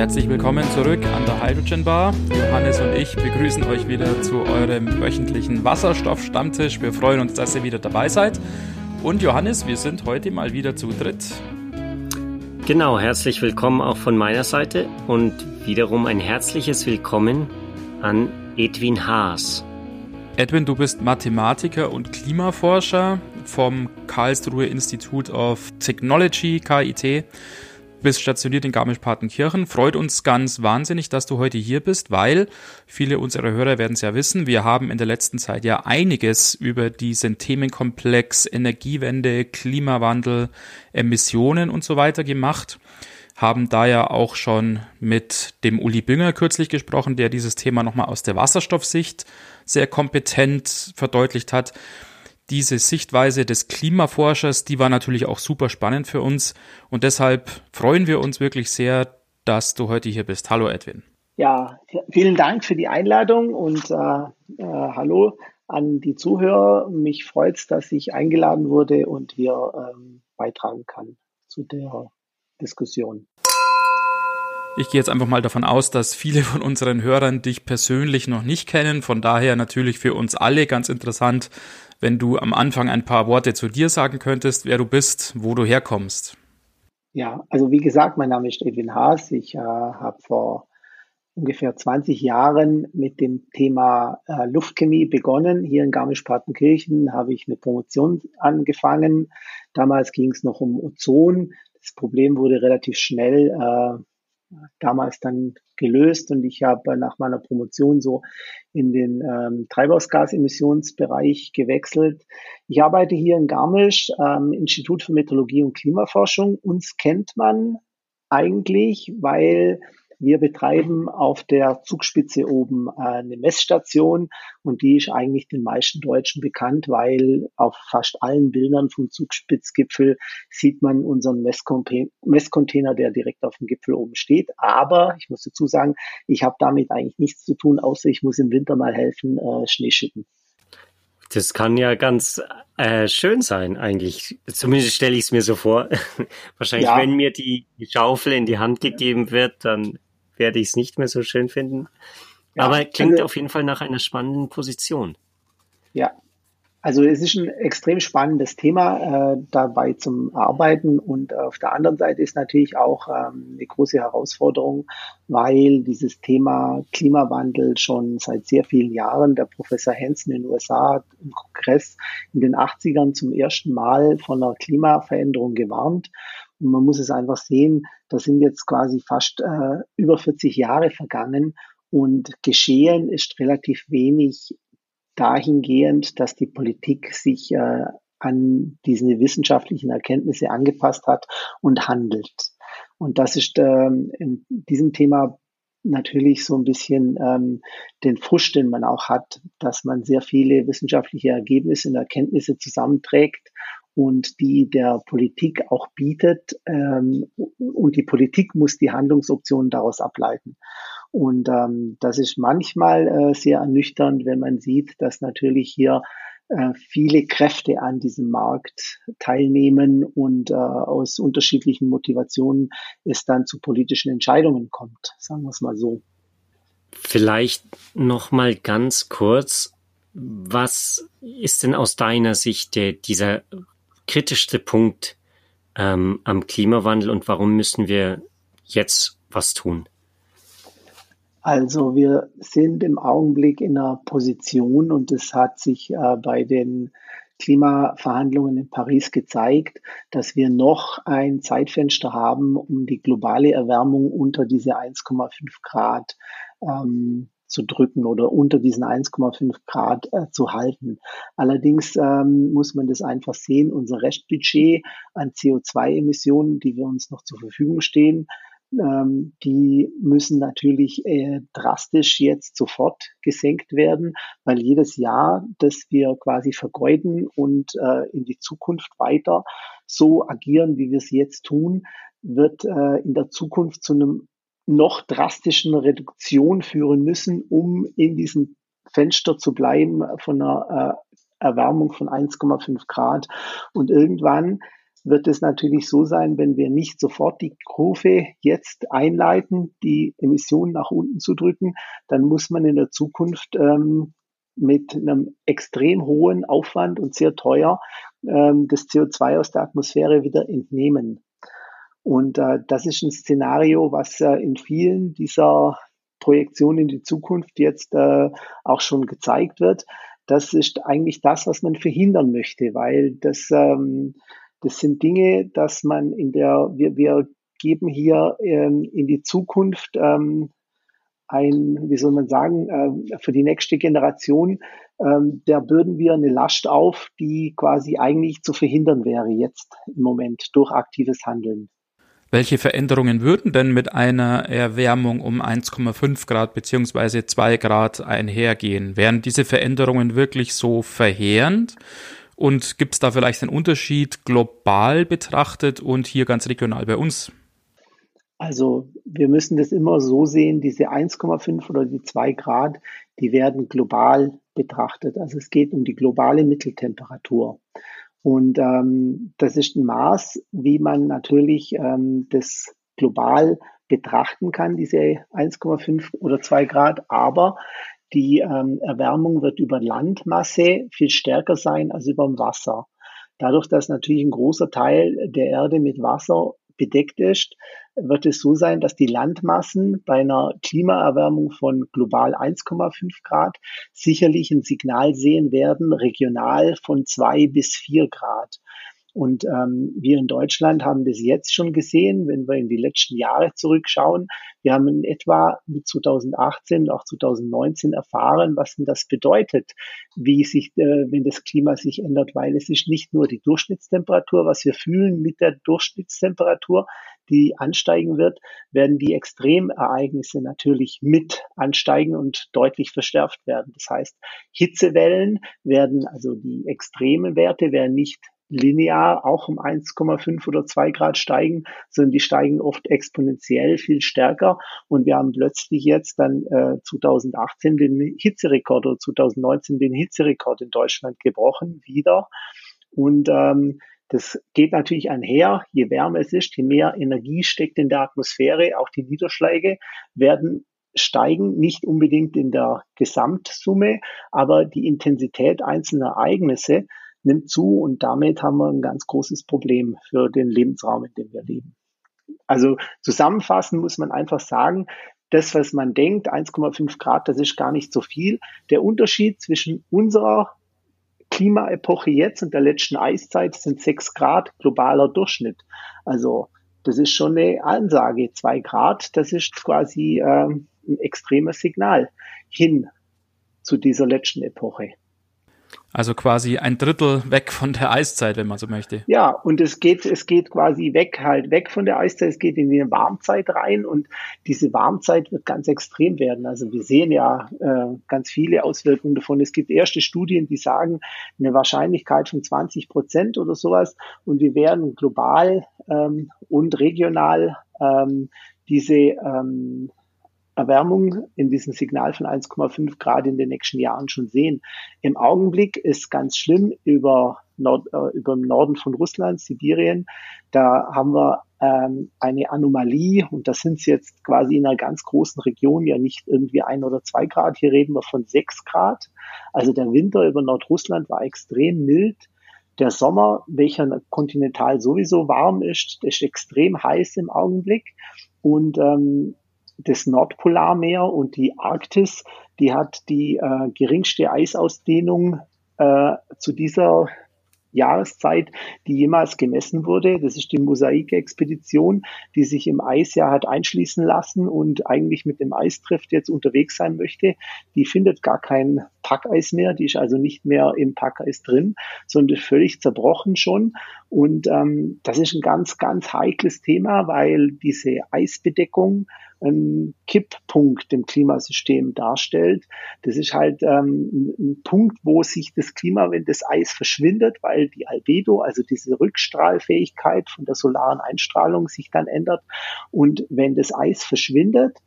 Herzlich willkommen zurück an der Hydrogen Bar. Johannes und ich begrüßen euch wieder zu eurem wöchentlichen Wasserstoff-Stammtisch. Wir freuen uns, dass ihr wieder dabei seid. Und Johannes, wir sind heute mal wieder zu dritt. Genau, herzlich willkommen auch von meiner Seite und wiederum ein herzliches Willkommen an Edwin Haas. Edwin, du bist Mathematiker und Klimaforscher vom Karlsruhe Institute of Technology, KIT bist stationiert in Garmisch-Partenkirchen. Freut uns ganz wahnsinnig, dass du heute hier bist, weil viele unserer Hörer werden es ja wissen, wir haben in der letzten Zeit ja einiges über diesen Themenkomplex Energiewende, Klimawandel, Emissionen und so weiter gemacht. Haben da ja auch schon mit dem Uli Bünger kürzlich gesprochen, der dieses Thema nochmal aus der Wasserstoffsicht sehr kompetent verdeutlicht hat diese Sichtweise des Klimaforschers, die war natürlich auch super spannend für uns und deshalb freuen wir uns wirklich sehr, dass du heute hier bist. Hallo Edwin. Ja, vielen Dank für die Einladung und äh, äh, hallo an die Zuhörer. Mich freut es, dass ich eingeladen wurde und hier ähm, beitragen kann zu der Diskussion. Ich gehe jetzt einfach mal davon aus, dass viele von unseren Hörern dich persönlich noch nicht kennen. Von daher natürlich für uns alle ganz interessant, wenn du am Anfang ein paar Worte zu dir sagen könntest, wer du bist, wo du herkommst. Ja, also wie gesagt, mein Name ist Edwin Haas. Ich äh, habe vor ungefähr 20 Jahren mit dem Thema äh, Luftchemie begonnen. Hier in Garmisch-Partenkirchen habe ich eine Promotion angefangen. Damals ging es noch um Ozon. Das Problem wurde relativ schnell äh, damals dann gelöst und ich habe nach meiner Promotion so in den ähm, Treibhausgasemissionsbereich gewechselt. Ich arbeite hier in Garmisch, ähm, Institut für Meteorologie und Klimaforschung. Uns kennt man eigentlich, weil wir betreiben auf der Zugspitze oben eine Messstation und die ist eigentlich den meisten Deutschen bekannt, weil auf fast allen Bildern vom Zugspitzgipfel sieht man unseren Messcontainer, der direkt auf dem Gipfel oben steht. Aber ich muss dazu sagen, ich habe damit eigentlich nichts zu tun, außer ich muss im Winter mal helfen, äh, Schnee schütten. Das kann ja ganz äh, schön sein, eigentlich. Zumindest stelle ich es mir so vor. Wahrscheinlich, ja. wenn mir die Schaufel in die Hand gegeben wird, dann werde ich es nicht mehr so schön finden. Ja, Aber klingt also, auf jeden Fall nach einer spannenden Position. Ja, also es ist ein extrem spannendes Thema äh, dabei zum Arbeiten und auf der anderen Seite ist natürlich auch ähm, eine große Herausforderung, weil dieses Thema Klimawandel schon seit sehr vielen Jahren, der Professor Hansen in den USA im Kongress in den 80ern zum ersten Mal von einer Klimaveränderung gewarnt man muss es einfach sehen, da sind jetzt quasi fast äh, über 40 Jahre vergangen und geschehen ist relativ wenig dahingehend, dass die Politik sich äh, an diese wissenschaftlichen Erkenntnisse angepasst hat und handelt. Und das ist ähm, in diesem Thema natürlich so ein bisschen ähm, den Fusch, den man auch hat, dass man sehr viele wissenschaftliche Ergebnisse und Erkenntnisse zusammenträgt und die der Politik auch bietet. Ähm, und die Politik muss die Handlungsoptionen daraus ableiten. Und ähm, das ist manchmal äh, sehr ernüchternd, wenn man sieht, dass natürlich hier äh, viele Kräfte an diesem Markt teilnehmen und äh, aus unterschiedlichen Motivationen es dann zu politischen Entscheidungen kommt, sagen wir es mal so. Vielleicht noch mal ganz kurz, was ist denn aus deiner Sicht der, dieser kritischste Punkt ähm, am Klimawandel und warum müssen wir jetzt was tun? Also wir sind im Augenblick in einer Position und es hat sich äh, bei den Klimaverhandlungen in Paris gezeigt, dass wir noch ein Zeitfenster haben, um die globale Erwärmung unter diese 1,5 Grad ähm, zu drücken oder unter diesen 1,5 Grad äh, zu halten. Allerdings ähm, muss man das einfach sehen, unser Restbudget an CO2-Emissionen, die wir uns noch zur Verfügung stehen, ähm, die müssen natürlich äh, drastisch jetzt sofort gesenkt werden, weil jedes Jahr, das wir quasi vergeuden und äh, in die Zukunft weiter so agieren, wie wir es jetzt tun, wird äh, in der Zukunft zu einem noch drastischen Reduktion führen müssen, um in diesem Fenster zu bleiben von einer äh, Erwärmung von 1,5 Grad. Und irgendwann wird es natürlich so sein, wenn wir nicht sofort die Kurve jetzt einleiten, die Emissionen nach unten zu drücken, dann muss man in der Zukunft ähm, mit einem extrem hohen Aufwand und sehr teuer ähm, das CO2 aus der Atmosphäre wieder entnehmen. Und äh, das ist ein Szenario, was äh, in vielen dieser Projektionen in die Zukunft jetzt äh, auch schon gezeigt wird. Das ist eigentlich das, was man verhindern möchte, weil das, ähm, das sind Dinge, dass man in der, wir, wir geben hier ähm, in die Zukunft ähm, ein, wie soll man sagen, äh, für die nächste Generation, ähm, der bürden wir eine Last auf, die quasi eigentlich zu verhindern wäre jetzt im Moment durch aktives Handeln. Welche Veränderungen würden denn mit einer Erwärmung um 1,5 Grad beziehungsweise 2 Grad einhergehen? Wären diese Veränderungen wirklich so verheerend? Und gibt es da vielleicht einen Unterschied global betrachtet und hier ganz regional bei uns? Also wir müssen das immer so sehen, diese 1,5 oder die 2 Grad, die werden global betrachtet. Also es geht um die globale Mitteltemperatur. Und ähm, das ist ein Maß, wie man natürlich ähm, das global betrachten kann, diese 1,5 oder 2 Grad. Aber die ähm, Erwärmung wird über Landmasse viel stärker sein als über dem Wasser. Dadurch, dass natürlich ein großer Teil der Erde mit Wasser bedeckt ist, wird es so sein, dass die Landmassen bei einer Klimaerwärmung von global 1,5 Grad sicherlich ein Signal sehen werden, regional von zwei bis vier Grad. Und ähm, wir in Deutschland haben das jetzt schon gesehen, wenn wir in die letzten Jahre zurückschauen. Wir haben in etwa mit 2018 und auch 2019 erfahren, was denn das bedeutet, wie sich, äh, wenn das Klima sich ändert, weil es ist nicht nur die Durchschnittstemperatur, was wir fühlen mit der Durchschnittstemperatur, die ansteigen wird, werden die Extremereignisse natürlich mit ansteigen und deutlich verstärkt werden. Das heißt, Hitzewellen werden, also die extremen Werte werden nicht linear auch um 1,5 oder 2 Grad steigen, sondern die steigen oft exponentiell viel stärker. Und wir haben plötzlich jetzt dann äh, 2018 den Hitzerekord oder 2019 den Hitzerekord in Deutschland gebrochen wieder. Und ähm, das geht natürlich einher. Je wärmer es ist, je mehr Energie steckt in der Atmosphäre. Auch die Niederschläge werden steigen, nicht unbedingt in der Gesamtsumme, aber die Intensität einzelner Ereignisse nimmt zu und damit haben wir ein ganz großes Problem für den Lebensraum, in dem wir leben. Also zusammenfassend muss man einfach sagen, das, was man denkt, 1,5 Grad, das ist gar nicht so viel. Der Unterschied zwischen unserer Klimaepoche jetzt und der letzten Eiszeit sind 6 Grad globaler Durchschnitt. Also das ist schon eine Ansage. 2 Grad, das ist quasi äh, ein extremes Signal hin zu dieser letzten Epoche. Also quasi ein Drittel weg von der Eiszeit, wenn man so möchte. Ja, und es geht, es geht quasi weg, halt weg von der Eiszeit, es geht in die Warmzeit rein und diese Warmzeit wird ganz extrem werden. Also wir sehen ja äh, ganz viele Auswirkungen davon. Es gibt erste Studien, die sagen, eine Wahrscheinlichkeit von 20 Prozent oder sowas und wir werden global ähm, und regional ähm, diese ähm, Erwärmung in diesem Signal von 1,5 Grad in den nächsten Jahren schon sehen. Im Augenblick ist ganz schlimm über, Nord, äh, über den Norden von Russland, Sibirien. Da haben wir ähm, eine Anomalie und das sind jetzt quasi in einer ganz großen Region ja nicht irgendwie ein oder zwei Grad. Hier reden wir von sechs Grad. Also der Winter über Nordrussland war extrem mild. Der Sommer, welcher kontinental sowieso warm ist, ist extrem heiß im Augenblick. Und ähm, das Nordpolarmeer und die Arktis, die hat die äh, geringste Eisausdehnung äh, zu dieser Jahreszeit, die jemals gemessen wurde. Das ist die Mosaik-Expedition, die sich im Eis ja hat einschließen lassen und eigentlich mit dem Eistrift jetzt unterwegs sein möchte. Die findet gar kein Packeis mehr, die ist also nicht mehr im Packeis drin, sondern völlig zerbrochen schon. Und ähm, das ist ein ganz, ganz heikles Thema, weil diese Eisbedeckung ein Kipppunkt im Klimasystem darstellt. Das ist halt ähm, ein Punkt, wo sich das Klima, wenn das Eis verschwindet, weil die Albedo, also diese Rückstrahlfähigkeit von der solaren Einstrahlung sich dann ändert. Und wenn das Eis verschwindet,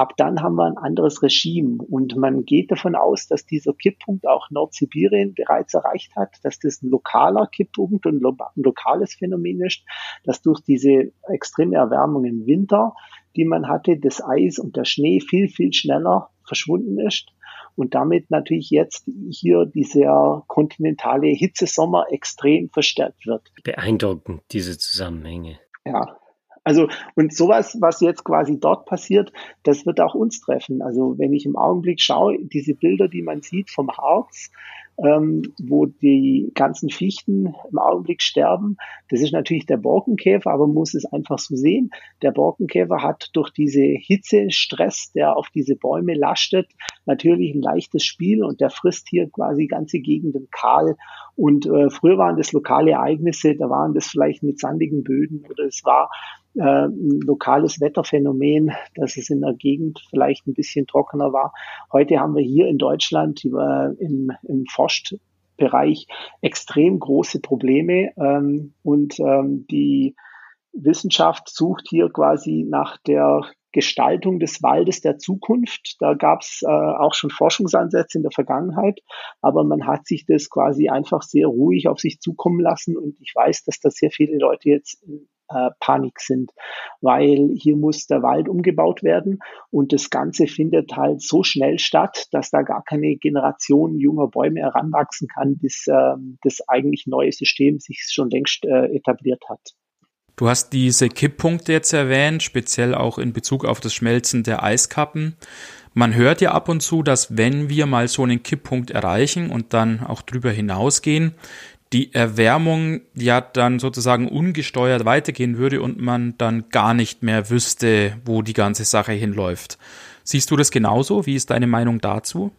ab dann haben wir ein anderes Regime und man geht davon aus, dass dieser Kipppunkt auch Nordsibirien bereits erreicht hat, dass das ein lokaler Kipppunkt und ein lokales Phänomen ist, dass durch diese extreme Erwärmung im Winter, die man hatte, das Eis und der Schnee viel, viel schneller verschwunden ist und damit natürlich jetzt hier dieser kontinentale Hitzesommer extrem verstärkt wird. Beeindruckend, diese Zusammenhänge. Ja, also, und sowas, was jetzt quasi dort passiert, das wird auch uns treffen. Also, wenn ich im Augenblick schaue, diese Bilder, die man sieht vom Harz, ähm, wo die ganzen Fichten im Augenblick sterben. Das ist natürlich der Borkenkäfer, aber man muss es einfach so sehen. Der Borkenkäfer hat durch diese Hitzestress, der auf diese Bäume lastet, natürlich ein leichtes Spiel und der frisst hier quasi ganze Gegenden kahl. Und äh, früher waren das lokale Ereignisse, da waren das vielleicht mit sandigen Böden oder es war äh, ein lokales Wetterphänomen, dass es in der Gegend vielleicht ein bisschen trockener war. Heute haben wir hier in Deutschland im, im Forstbereich extrem große Probleme ähm, und ähm, die Wissenschaft sucht hier quasi nach der Gestaltung des Waldes der Zukunft. Da gab es äh, auch schon Forschungsansätze in der Vergangenheit, aber man hat sich das quasi einfach sehr ruhig auf sich zukommen lassen und ich weiß, dass da sehr viele Leute jetzt äh, Panik sind, weil hier muss der Wald umgebaut werden und das Ganze findet halt so schnell statt, dass da gar keine Generation junger Bäume heranwachsen kann, bis äh, das eigentlich neue System sich schon längst äh, etabliert hat. Du hast diese Kipppunkte jetzt erwähnt, speziell auch in Bezug auf das Schmelzen der Eiskappen. Man hört ja ab und zu, dass wenn wir mal so einen Kipppunkt erreichen und dann auch drüber hinausgehen, die Erwärmung ja dann sozusagen ungesteuert weitergehen würde und man dann gar nicht mehr wüsste, wo die ganze Sache hinläuft. Siehst du das genauso? Wie ist deine Meinung dazu?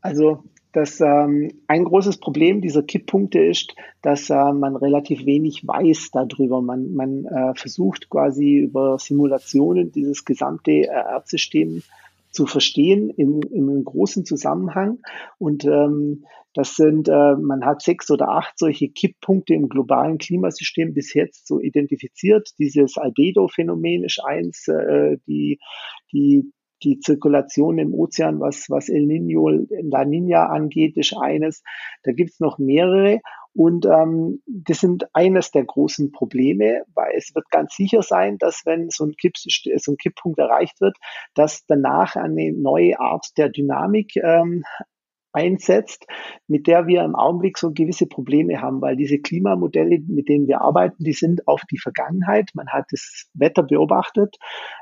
Also das ähm, ein großes Problem dieser Kipppunkte ist, dass äh, man relativ wenig weiß darüber. Man, man äh, versucht quasi über Simulationen dieses gesamte äh, Erdsystem zu verstehen in, in einem großen Zusammenhang. Und ähm, das sind, äh, man hat sechs oder acht solche Kipppunkte im globalen Klimasystem bis jetzt so identifiziert. Dieses Albedo-Phänomen ist eins, äh, die, die, die Zirkulation im Ozean, was, was El Nino, La Nina angeht, ist eines. Da gibt's noch mehrere. Und ähm, das sind eines der großen Probleme, weil es wird ganz sicher sein, dass wenn so ein, Kipp, so ein Kipppunkt erreicht wird, dass danach eine neue Art der Dynamik ähm, einsetzt, mit der wir im Augenblick so gewisse Probleme haben, weil diese Klimamodelle, mit denen wir arbeiten, die sind auf die Vergangenheit. Man hat das Wetter beobachtet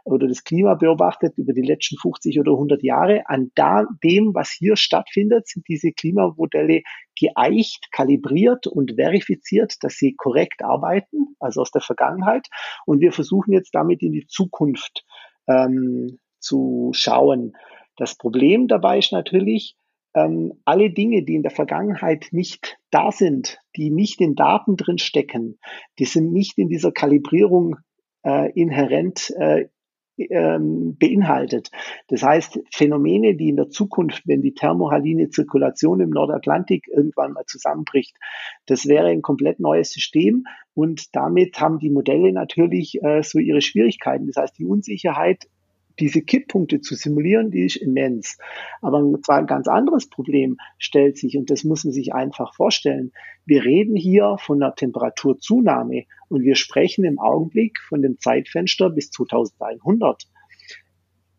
oder das Klima beobachtet über die letzten 50 oder 100 Jahre. An da, dem, was hier stattfindet, sind diese Klimamodelle geeicht, kalibriert und verifiziert, dass sie korrekt arbeiten, also aus der Vergangenheit. Und wir versuchen jetzt damit in die Zukunft ähm, zu schauen. Das Problem dabei ist natürlich, ähm, alle Dinge, die in der Vergangenheit nicht da sind, die nicht in Daten drin stecken, die sind nicht in dieser Kalibrierung äh, inhärent äh, ähm, beinhaltet. Das heißt, Phänomene, die in der Zukunft, wenn die thermohaline Zirkulation im Nordatlantik irgendwann mal zusammenbricht, das wäre ein komplett neues System und damit haben die Modelle natürlich äh, so ihre Schwierigkeiten. Das heißt, die Unsicherheit diese Kipppunkte zu simulieren, die ist immens. Aber zwar ein ganz anderes Problem stellt sich, und das muss man sich einfach vorstellen. Wir reden hier von einer Temperaturzunahme und wir sprechen im Augenblick von dem Zeitfenster bis 2100.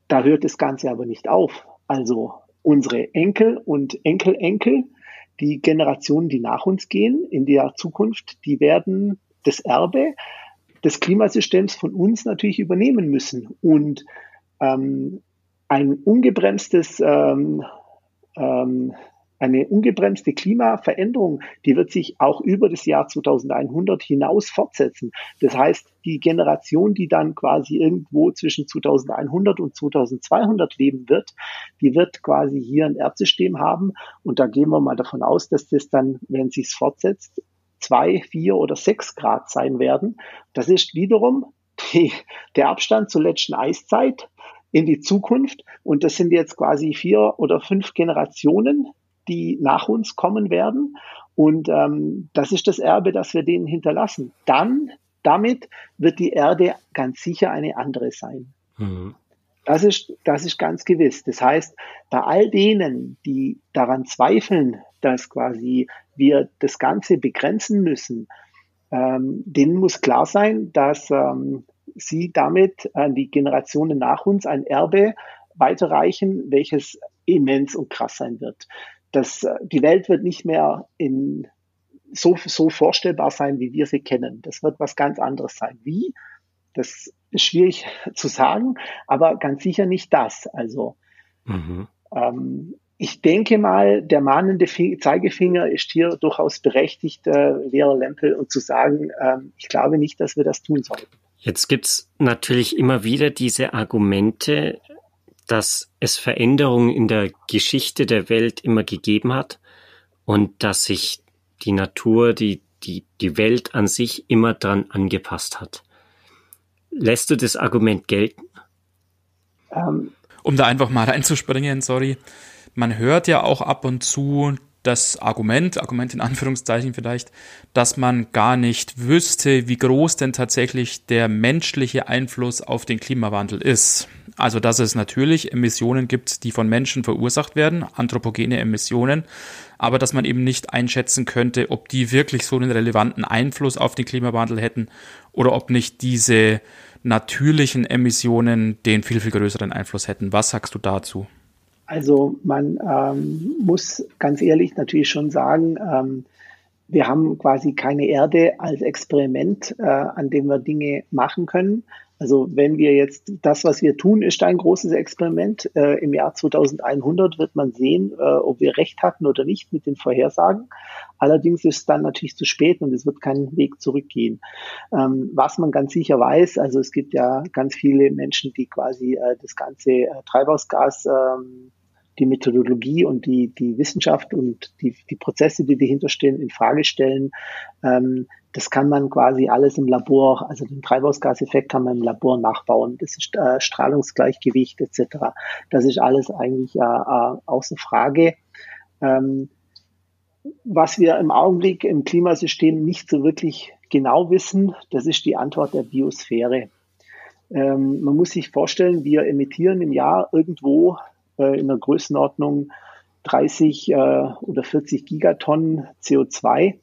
Da hört das Ganze aber nicht auf. Also unsere Enkel und Enkelenkel, die Generationen, die nach uns gehen in der Zukunft, die werden das Erbe des Klimasystems von uns natürlich übernehmen müssen. Und ähm, ein ungebremstes, ähm, ähm, eine ungebremste Klimaveränderung, die wird sich auch über das Jahr 2100 hinaus fortsetzen. Das heißt, die Generation, die dann quasi irgendwo zwischen 2100 und 2200 leben wird, die wird quasi hier ein Erdsystem haben. Und da gehen wir mal davon aus, dass das dann, wenn sich fortsetzt, zwei, vier oder sechs Grad sein werden. Das ist wiederum die, der Abstand zur letzten Eiszeit in die Zukunft. Und das sind jetzt quasi vier oder fünf Generationen, die nach uns kommen werden. Und ähm, das ist das Erbe, das wir denen hinterlassen. Dann, damit wird die Erde ganz sicher eine andere sein. Mhm. Das ist, das ist ganz gewiss. Das heißt, bei all denen, die daran zweifeln, dass quasi wir das Ganze begrenzen müssen, ähm, denen muss klar sein, dass ähm, sie damit an die Generationen nach uns ein Erbe weiterreichen, welches immens und krass sein wird. Das, äh, die Welt wird nicht mehr in so, so vorstellbar sein, wie wir sie kennen. Das wird was ganz anderes sein. Wie? Das ist schwierig zu sagen, aber ganz sicher nicht das. Also mhm. ähm, ich denke mal, der mahnende Zeigefinger ist hier durchaus berechtigt, äh, Lehrer Lempel, und zu sagen, ähm, ich glaube nicht, dass wir das tun sollten. Jetzt gibt's natürlich immer wieder diese Argumente, dass es Veränderungen in der Geschichte der Welt immer gegeben hat und dass sich die Natur, die, die, die Welt an sich immer dran angepasst hat. Lässt du das Argument gelten? Ähm, um da einfach mal reinzuspringen, sorry. Man hört ja auch ab und zu das Argument, Argument in Anführungszeichen vielleicht, dass man gar nicht wüsste, wie groß denn tatsächlich der menschliche Einfluss auf den Klimawandel ist. Also, dass es natürlich Emissionen gibt, die von Menschen verursacht werden, anthropogene Emissionen, aber dass man eben nicht einschätzen könnte, ob die wirklich so einen relevanten Einfluss auf den Klimawandel hätten oder ob nicht diese natürlichen Emissionen den viel, viel größeren Einfluss hätten. Was sagst du dazu? Also man ähm, muss ganz ehrlich natürlich schon sagen, ähm, wir haben quasi keine Erde als Experiment, äh, an dem wir Dinge machen können. Also wenn wir jetzt das, was wir tun, ist ein großes Experiment. Äh, Im Jahr 2100 wird man sehen, äh, ob wir recht hatten oder nicht mit den Vorhersagen. Allerdings ist es dann natürlich zu spät und es wird keinen Weg zurückgehen. Ähm, was man ganz sicher weiß, also es gibt ja ganz viele Menschen, die quasi äh, das ganze äh, Treibhausgas ähm, die Methodologie und die, die Wissenschaft und die, die Prozesse, die dahinter stehen, in Frage stellen. Ähm, das kann man quasi alles im Labor, also den Treibhausgaseffekt kann man im Labor nachbauen. Das ist äh, Strahlungsgleichgewicht etc. Das ist alles eigentlich äh, äh, außer Frage. Ähm, was wir im Augenblick im Klimasystem nicht so wirklich genau wissen, das ist die Antwort der Biosphäre. Ähm, man muss sich vorstellen, wir emittieren im Jahr irgendwo äh, in der Größenordnung 30 äh, oder 40 Gigatonnen CO2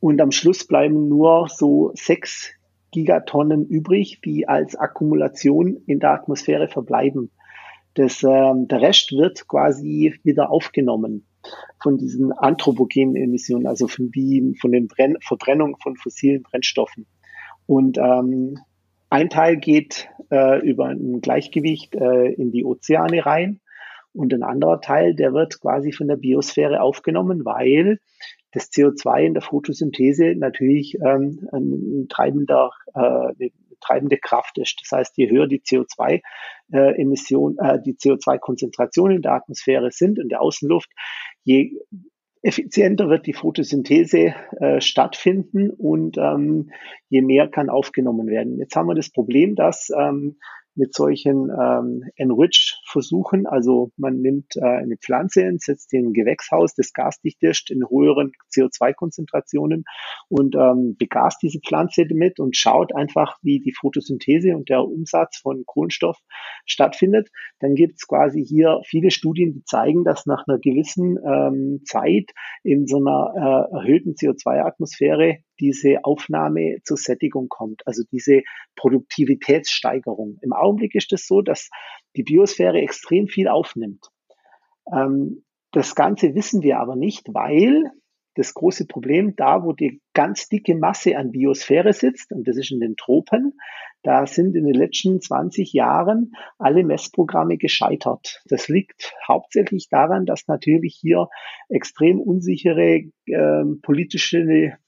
und am Schluss bleiben nur so sechs Gigatonnen übrig, die als Akkumulation in der Atmosphäre verbleiben. Das, ähm, der Rest wird quasi wieder aufgenommen von diesen anthropogenen Emissionen, also von, die, von den Brenn Verbrennung von fossilen Brennstoffen. Und ähm, ein Teil geht äh, über ein Gleichgewicht äh, in die Ozeane rein und ein anderer Teil, der wird quasi von der Biosphäre aufgenommen, weil das CO2 in der Photosynthese natürlich ähm, ein treibender, äh, eine treibende Kraft ist. Das heißt, je höher die CO2-Emission, äh, äh, die CO2-Konzentration in der Atmosphäre sind, in der Außenluft, je effizienter wird die Photosynthese äh, stattfinden und ähm, je mehr kann aufgenommen werden. Jetzt haben wir das Problem, dass ähm, mit solchen ähm, Enrich-Versuchen. Also man nimmt äh, eine Pflanze setzt ein Gewächshaus, das gasdicht ist, in höheren CO2-Konzentrationen und ähm, begast diese Pflanze damit und schaut einfach, wie die Photosynthese und der Umsatz von Kohlenstoff stattfindet. Dann gibt es quasi hier viele Studien, die zeigen, dass nach einer gewissen ähm, Zeit in so einer äh, erhöhten CO2-Atmosphäre diese Aufnahme zur Sättigung kommt, also diese Produktivitätssteigerung. Im Augenblick ist es das so, dass die Biosphäre extrem viel aufnimmt. Ähm, das Ganze wissen wir aber nicht, weil das große Problem da, wo die ganz dicke Masse an Biosphäre sitzt, und das ist in den Tropen, da sind in den letzten 20 Jahren alle Messprogramme gescheitert. Das liegt hauptsächlich daran, dass natürlich hier extrem unsichere äh, politische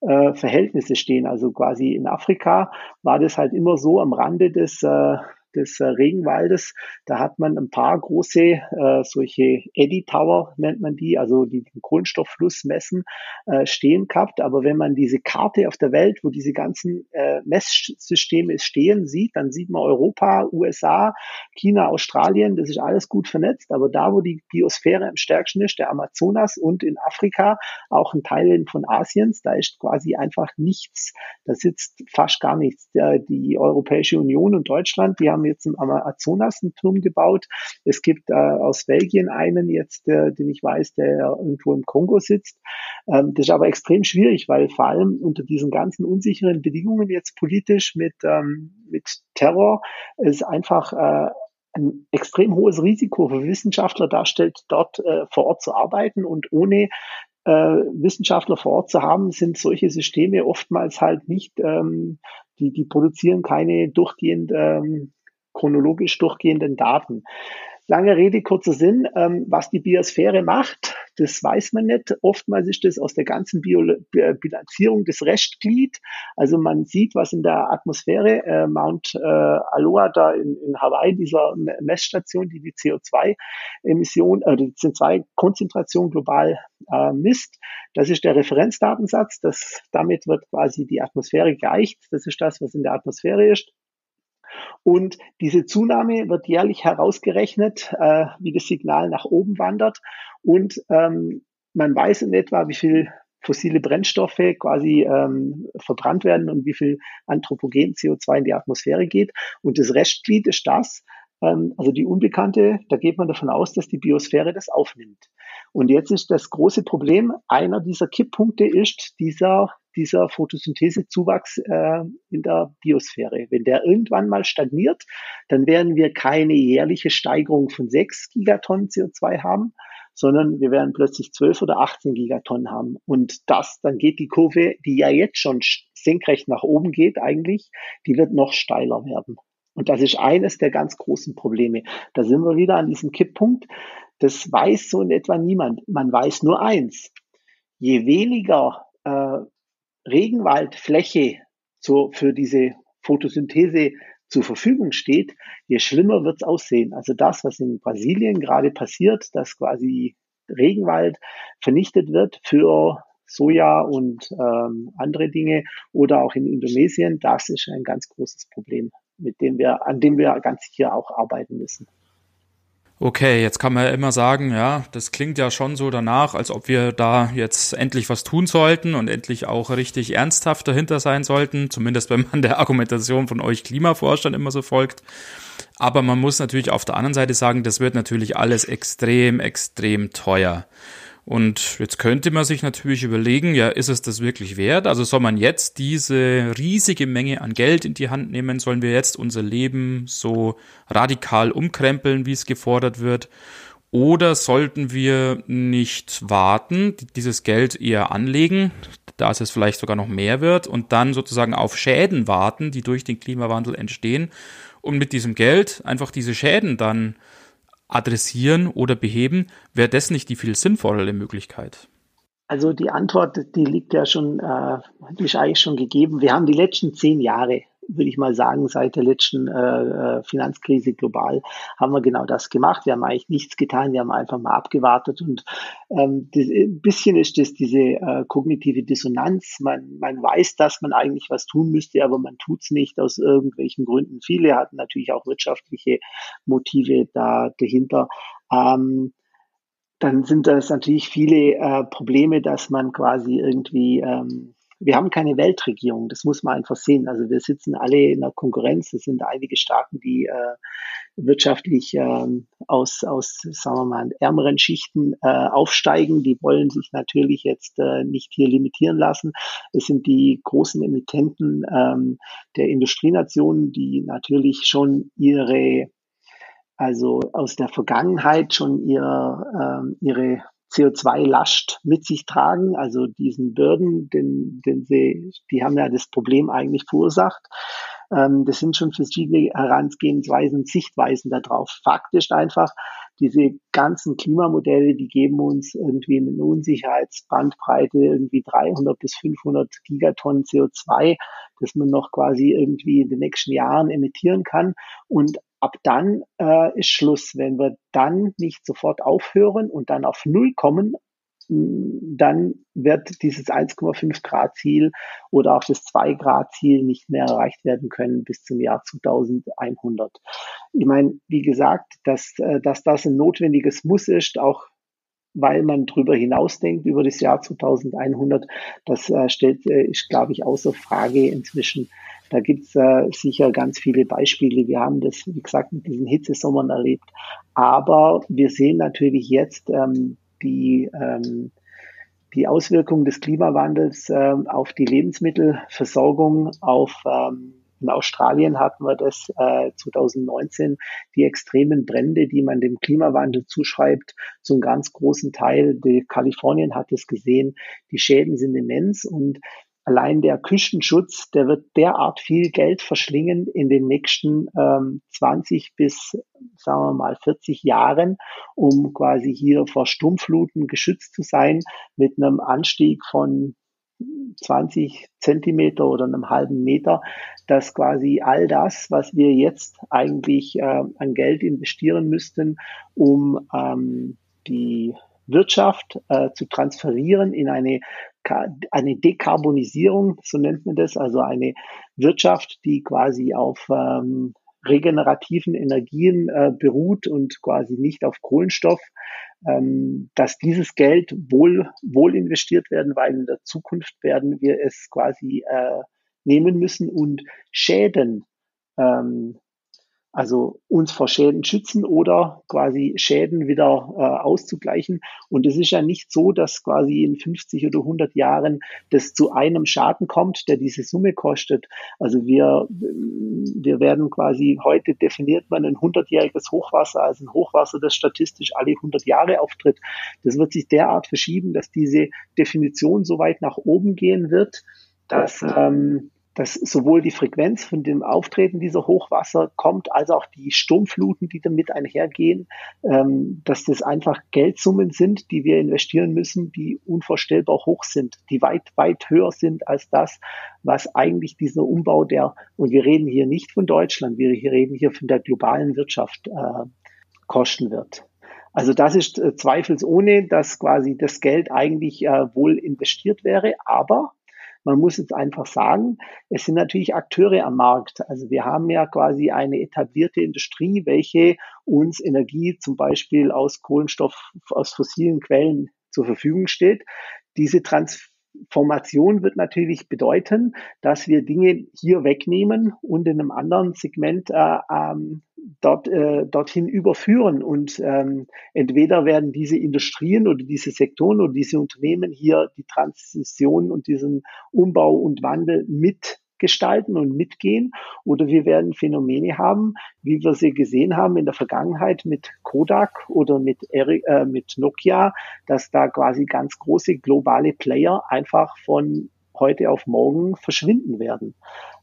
äh, Verhältnisse stehen. Also quasi in Afrika war das halt immer so am Rande des äh, des äh, Regenwaldes. Da hat man ein paar große, äh, solche Eddy Tower nennt man die, also die den Kohlenstofffluss messen, äh, stehen gehabt. Aber wenn man diese Karte auf der Welt, wo diese ganzen äh, Messsysteme stehen, sieht, dann sieht man Europa, USA, China, Australien, das ist alles gut vernetzt. Aber da, wo die Biosphäre am stärksten ist, der Amazonas und in Afrika, auch in Teilen von Asiens, da ist quasi einfach nichts. Da sitzt fast gar nichts. Die Europäische Union und Deutschland, die haben haben jetzt im Amazonas einen Turm gebaut. Es gibt äh, aus Belgien einen jetzt, äh, den ich weiß, der irgendwo im Kongo sitzt. Ähm, das ist aber extrem schwierig, weil vor allem unter diesen ganzen unsicheren Bedingungen jetzt politisch mit, ähm, mit Terror es einfach äh, ein extrem hohes Risiko für Wissenschaftler darstellt, dort äh, vor Ort zu arbeiten und ohne äh, Wissenschaftler vor Ort zu haben, sind solche Systeme oftmals halt nicht, ähm, die, die produzieren keine durchgehend ähm, chronologisch durchgehenden Daten. Lange Rede, kurzer Sinn. Ähm, was die Biosphäre macht, das weiß man nicht. Oftmals ist das aus der ganzen Bio Bilanzierung das Restglied. Also man sieht, was in der Atmosphäre, äh, Mount äh, Aloha da in, in Hawaii, dieser Messstation, die die CO2-Emission, äh, die CO2-Konzentration global äh, misst. Das ist der Referenzdatensatz. Das, damit wird quasi die Atmosphäre geeicht. Das ist das, was in der Atmosphäre ist. Und diese Zunahme wird jährlich herausgerechnet, äh, wie das Signal nach oben wandert. Und ähm, man weiß in etwa, wie viel fossile Brennstoffe quasi ähm, verbrannt werden und wie viel Anthropogen CO2 in die Atmosphäre geht. Und das Restglied ist das, ähm, also die Unbekannte, da geht man davon aus, dass die Biosphäre das aufnimmt. Und jetzt ist das große Problem, einer dieser Kipppunkte ist dieser dieser Photosynthesezuwachs äh, in der Biosphäre. Wenn der irgendwann mal stagniert, dann werden wir keine jährliche Steigerung von 6 Gigatonnen CO2 haben, sondern wir werden plötzlich 12 oder 18 Gigatonnen haben. Und das, dann geht die Kurve, die ja jetzt schon senkrecht nach oben geht eigentlich, die wird noch steiler werden. Und das ist eines der ganz großen Probleme. Da sind wir wieder an diesem Kipppunkt. Das weiß so in etwa niemand. Man weiß nur eins. Je weniger äh, Regenwaldfläche zur, für diese Photosynthese zur Verfügung steht, je schlimmer wird es aussehen. Also das, was in Brasilien gerade passiert, dass quasi Regenwald vernichtet wird für Soja und ähm, andere Dinge oder auch in Indonesien, das ist ein ganz großes Problem, mit dem wir, an dem wir ganz sicher auch arbeiten müssen. Okay, jetzt kann man ja immer sagen, ja, das klingt ja schon so danach, als ob wir da jetzt endlich was tun sollten und endlich auch richtig ernsthaft dahinter sein sollten, zumindest wenn man der Argumentation von euch Klimaforschern immer so folgt. Aber man muss natürlich auf der anderen Seite sagen, das wird natürlich alles extrem, extrem teuer. Und jetzt könnte man sich natürlich überlegen, ja, ist es das wirklich wert? Also soll man jetzt diese riesige Menge an Geld in die Hand nehmen? Sollen wir jetzt unser Leben so radikal umkrempeln, wie es gefordert wird? Oder sollten wir nicht warten, dieses Geld eher anlegen, da es vielleicht sogar noch mehr wird und dann sozusagen auf Schäden warten, die durch den Klimawandel entstehen und mit diesem Geld einfach diese Schäden dann adressieren oder beheben, wäre das nicht die viel sinnvollere Möglichkeit? Also die Antwort, die liegt ja schon, äh, die ist eigentlich schon gegeben. Wir haben die letzten zehn Jahre würde ich mal sagen, seit der letzten äh, äh, Finanzkrise global haben wir genau das gemacht. Wir haben eigentlich nichts getan, wir haben einfach mal abgewartet und ähm, das, ein bisschen ist das diese äh, kognitive Dissonanz. Man, man weiß, dass man eigentlich was tun müsste, aber man tut es nicht aus irgendwelchen Gründen. Viele hatten natürlich auch wirtschaftliche Motive da dahinter. Ähm, dann sind das natürlich viele äh, Probleme, dass man quasi irgendwie ähm, wir haben keine Weltregierung, das muss man einfach sehen. Also wir sitzen alle in der Konkurrenz. Es sind einige Staaten, die äh, wirtschaftlich äh, aus, aus, sagen wir mal, ärmeren Schichten äh, aufsteigen. Die wollen sich natürlich jetzt äh, nicht hier limitieren lassen. Es sind die großen Emittenten ähm, der Industrienationen, die natürlich schon ihre also aus der Vergangenheit schon ihr, ähm, ihre CO2-Last mit sich tragen, also diesen Bürden, den, den sie, die haben ja das Problem eigentlich verursacht. Ähm, das sind schon verschiedene Herangehensweisen, Sichtweisen darauf. Fakt ist einfach, diese ganzen Klimamodelle, die geben uns irgendwie eine Unsicherheitsbandbreite irgendwie 300 bis 500 Gigatonnen CO2, das man noch quasi irgendwie in den nächsten Jahren emittieren kann. Und ab dann äh, ist Schluss. Wenn wir dann nicht sofort aufhören und dann auf Null kommen, dann wird dieses 1,5 Grad Ziel oder auch das 2 Grad Ziel nicht mehr erreicht werden können bis zum Jahr 2100. Ich meine, wie gesagt, dass, äh, dass das ein notwendiges Muss ist, auch weil man darüber hinausdenkt, über das Jahr 2100, das äh, stellt, äh, ist, glaube ich, außer Frage inzwischen. Da gibt's äh, sicher ganz viele Beispiele. Wir haben das, wie gesagt, mit diesen Hitzesommern erlebt. Aber wir sehen natürlich jetzt ähm, die, ähm, die Auswirkungen des Klimawandels äh, auf die Lebensmittelversorgung, auf ähm, in Australien hatten wir das äh, 2019, die extremen Brände, die man dem Klimawandel zuschreibt, zum ganz großen Teil. Die Kalifornien hat es gesehen, die Schäden sind immens und allein der Küstenschutz, der wird derart viel Geld verschlingen in den nächsten ähm, 20 bis, sagen wir mal, 40 Jahren, um quasi hier vor Sturmfluten geschützt zu sein, mit einem Anstieg von 20 Zentimeter oder einem halben Meter, dass quasi all das, was wir jetzt eigentlich äh, an Geld investieren müssten, um ähm, die Wirtschaft äh, zu transferieren in eine, eine Dekarbonisierung, so nennt man das, also eine Wirtschaft, die quasi auf ähm, regenerativen Energien äh, beruht und quasi nicht auf Kohlenstoff, ähm, dass dieses Geld wohl, wohl investiert werden, weil in der Zukunft werden wir es quasi äh, nehmen müssen und Schäden ähm, also uns vor Schäden schützen oder quasi Schäden wieder äh, auszugleichen. Und es ist ja nicht so, dass quasi in 50 oder 100 Jahren das zu einem Schaden kommt, der diese Summe kostet. Also wir, wir werden quasi, heute definiert man ein 100-jähriges Hochwasser als ein Hochwasser, das statistisch alle 100 Jahre auftritt. Das wird sich derart verschieben, dass diese Definition so weit nach oben gehen wird, dass ähm, dass sowohl die Frequenz von dem Auftreten dieser Hochwasser kommt, als auch die Sturmfluten, die damit einhergehen, ähm, dass das einfach Geldsummen sind, die wir investieren müssen, die unvorstellbar hoch sind, die weit, weit höher sind als das, was eigentlich dieser Umbau der, und wir reden hier nicht von Deutschland, wir reden hier von der globalen Wirtschaft äh, kosten wird. Also das ist äh, zweifelsohne, dass quasi das Geld eigentlich äh, wohl investiert wäre, aber man muss jetzt einfach sagen, es sind natürlich Akteure am Markt. Also wir haben ja quasi eine etablierte Industrie, welche uns Energie zum Beispiel aus Kohlenstoff, aus fossilen Quellen zur Verfügung steht. Diese Transformation wird natürlich bedeuten, dass wir Dinge hier wegnehmen und in einem anderen Segment äh, ähm, dort, äh, dorthin überführen. Und ähm, entweder werden diese Industrien oder diese Sektoren oder diese Unternehmen hier die Transition und diesen Umbau und Wandel mitgestalten und mitgehen oder wir werden Phänomene haben, wie wir sie gesehen haben in der Vergangenheit mit Kodak oder mit, Eric, äh, mit Nokia, dass da quasi ganz große globale Player einfach von heute auf morgen verschwinden werden.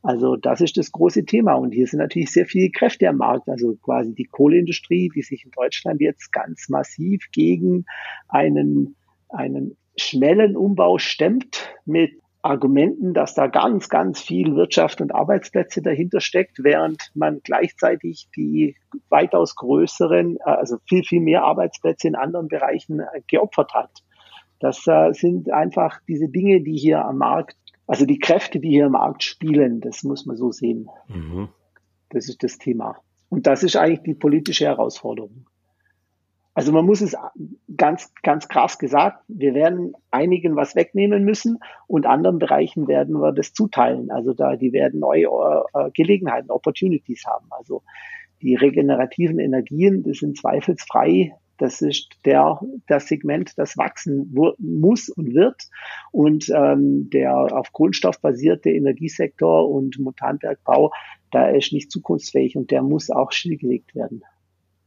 Also das ist das große Thema. Und hier sind natürlich sehr viele Kräfte am Markt. Also quasi die Kohleindustrie, die sich in Deutschland jetzt ganz massiv gegen einen, einen schnellen Umbau stemmt mit Argumenten, dass da ganz, ganz viel Wirtschaft und Arbeitsplätze dahinter steckt, während man gleichzeitig die weitaus größeren, also viel, viel mehr Arbeitsplätze in anderen Bereichen geopfert hat. Das äh, sind einfach diese Dinge, die hier am Markt also die Kräfte, die hier im Markt spielen, das muss man so sehen. Mhm. Das ist das Thema. Und das ist eigentlich die politische Herausforderung. Also man muss es ganz, ganz krass gesagt, wir werden einigen was wegnehmen müssen und anderen Bereichen werden wir das zuteilen. Also da, die werden neue äh, Gelegenheiten, Opportunities haben. Also die regenerativen Energien, das sind zweifelsfrei das ist der, das Segment, das wachsen muss und wird. Und ähm, der auf Kohlenstoff basierte Energiesektor und Montanbergbau, da ist nicht zukunftsfähig und der muss auch stillgelegt werden.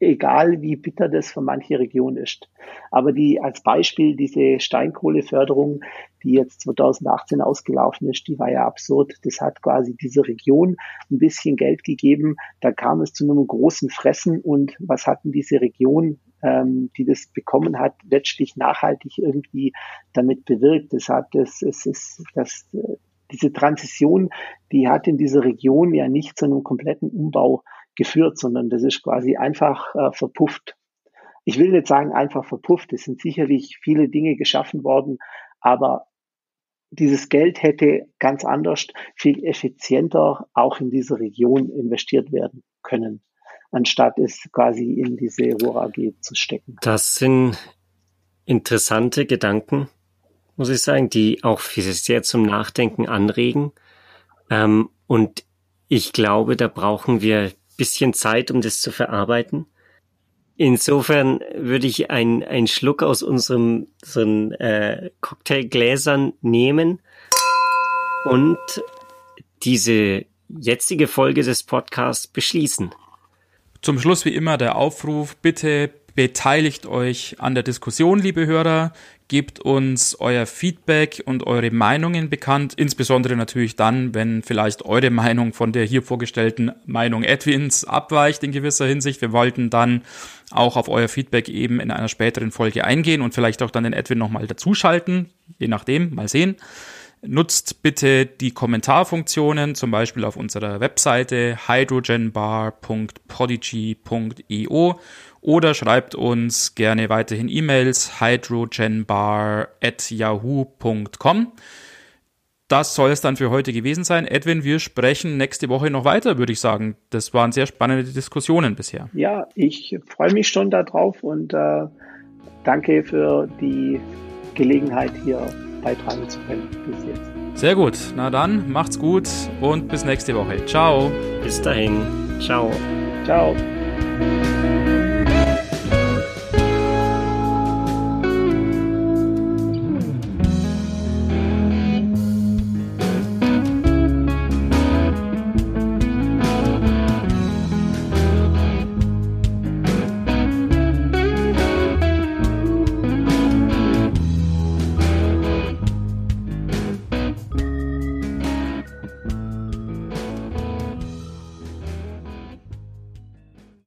Egal wie bitter das für manche Regionen ist. Aber die als Beispiel diese Steinkohleförderung, die jetzt 2018 ausgelaufen ist, die war ja absurd. Das hat quasi diese Region ein bisschen Geld gegeben. Da kam es zu einem großen Fressen und was hatten diese Region ähm, die das bekommen hat, letztlich nachhaltig irgendwie damit bewirkt. Das hat das, es ist das, diese Transition, die hat in dieser Region ja nicht zu einem kompletten Umbau geführt, sondern das ist quasi einfach äh, verpufft. Ich will nicht sagen einfach verpufft, es sind sicherlich viele Dinge geschaffen worden, aber dieses Geld hätte ganz anders, viel effizienter auch in diese Region investiert werden können anstatt es quasi in diese RUR zu stecken. Das sind interessante Gedanken, muss ich sagen, die auch sehr zum Nachdenken anregen. Ähm, und ich glaube, da brauchen wir bisschen Zeit, um das zu verarbeiten. Insofern würde ich einen, Schluck aus unserem ein, äh, Cocktailgläsern nehmen und diese jetzige Folge des Podcasts beschließen. Zum Schluss wie immer der Aufruf, bitte beteiligt euch an der Diskussion, liebe Hörer, gebt uns euer Feedback und eure Meinungen bekannt, insbesondere natürlich dann, wenn vielleicht eure Meinung von der hier vorgestellten Meinung Edwins abweicht in gewisser Hinsicht. Wir wollten dann auch auf euer Feedback eben in einer späteren Folge eingehen und vielleicht auch dann den Edwin nochmal dazuschalten, je nachdem, mal sehen. Nutzt bitte die Kommentarfunktionen, zum Beispiel auf unserer Webseite hydrogenbar.podigy.io oder schreibt uns gerne weiterhin E-Mails hydrogenbar at yahoo.com. Das soll es dann für heute gewesen sein. Edwin, wir sprechen nächste Woche noch weiter, würde ich sagen. Das waren sehr spannende Diskussionen bisher. Ja, ich freue mich schon darauf und äh, danke für die Gelegenheit hier beitragen zu können bis jetzt. Sehr gut. Na dann, macht's gut und bis nächste Woche. Ciao. Bis dahin. Ciao. Ciao.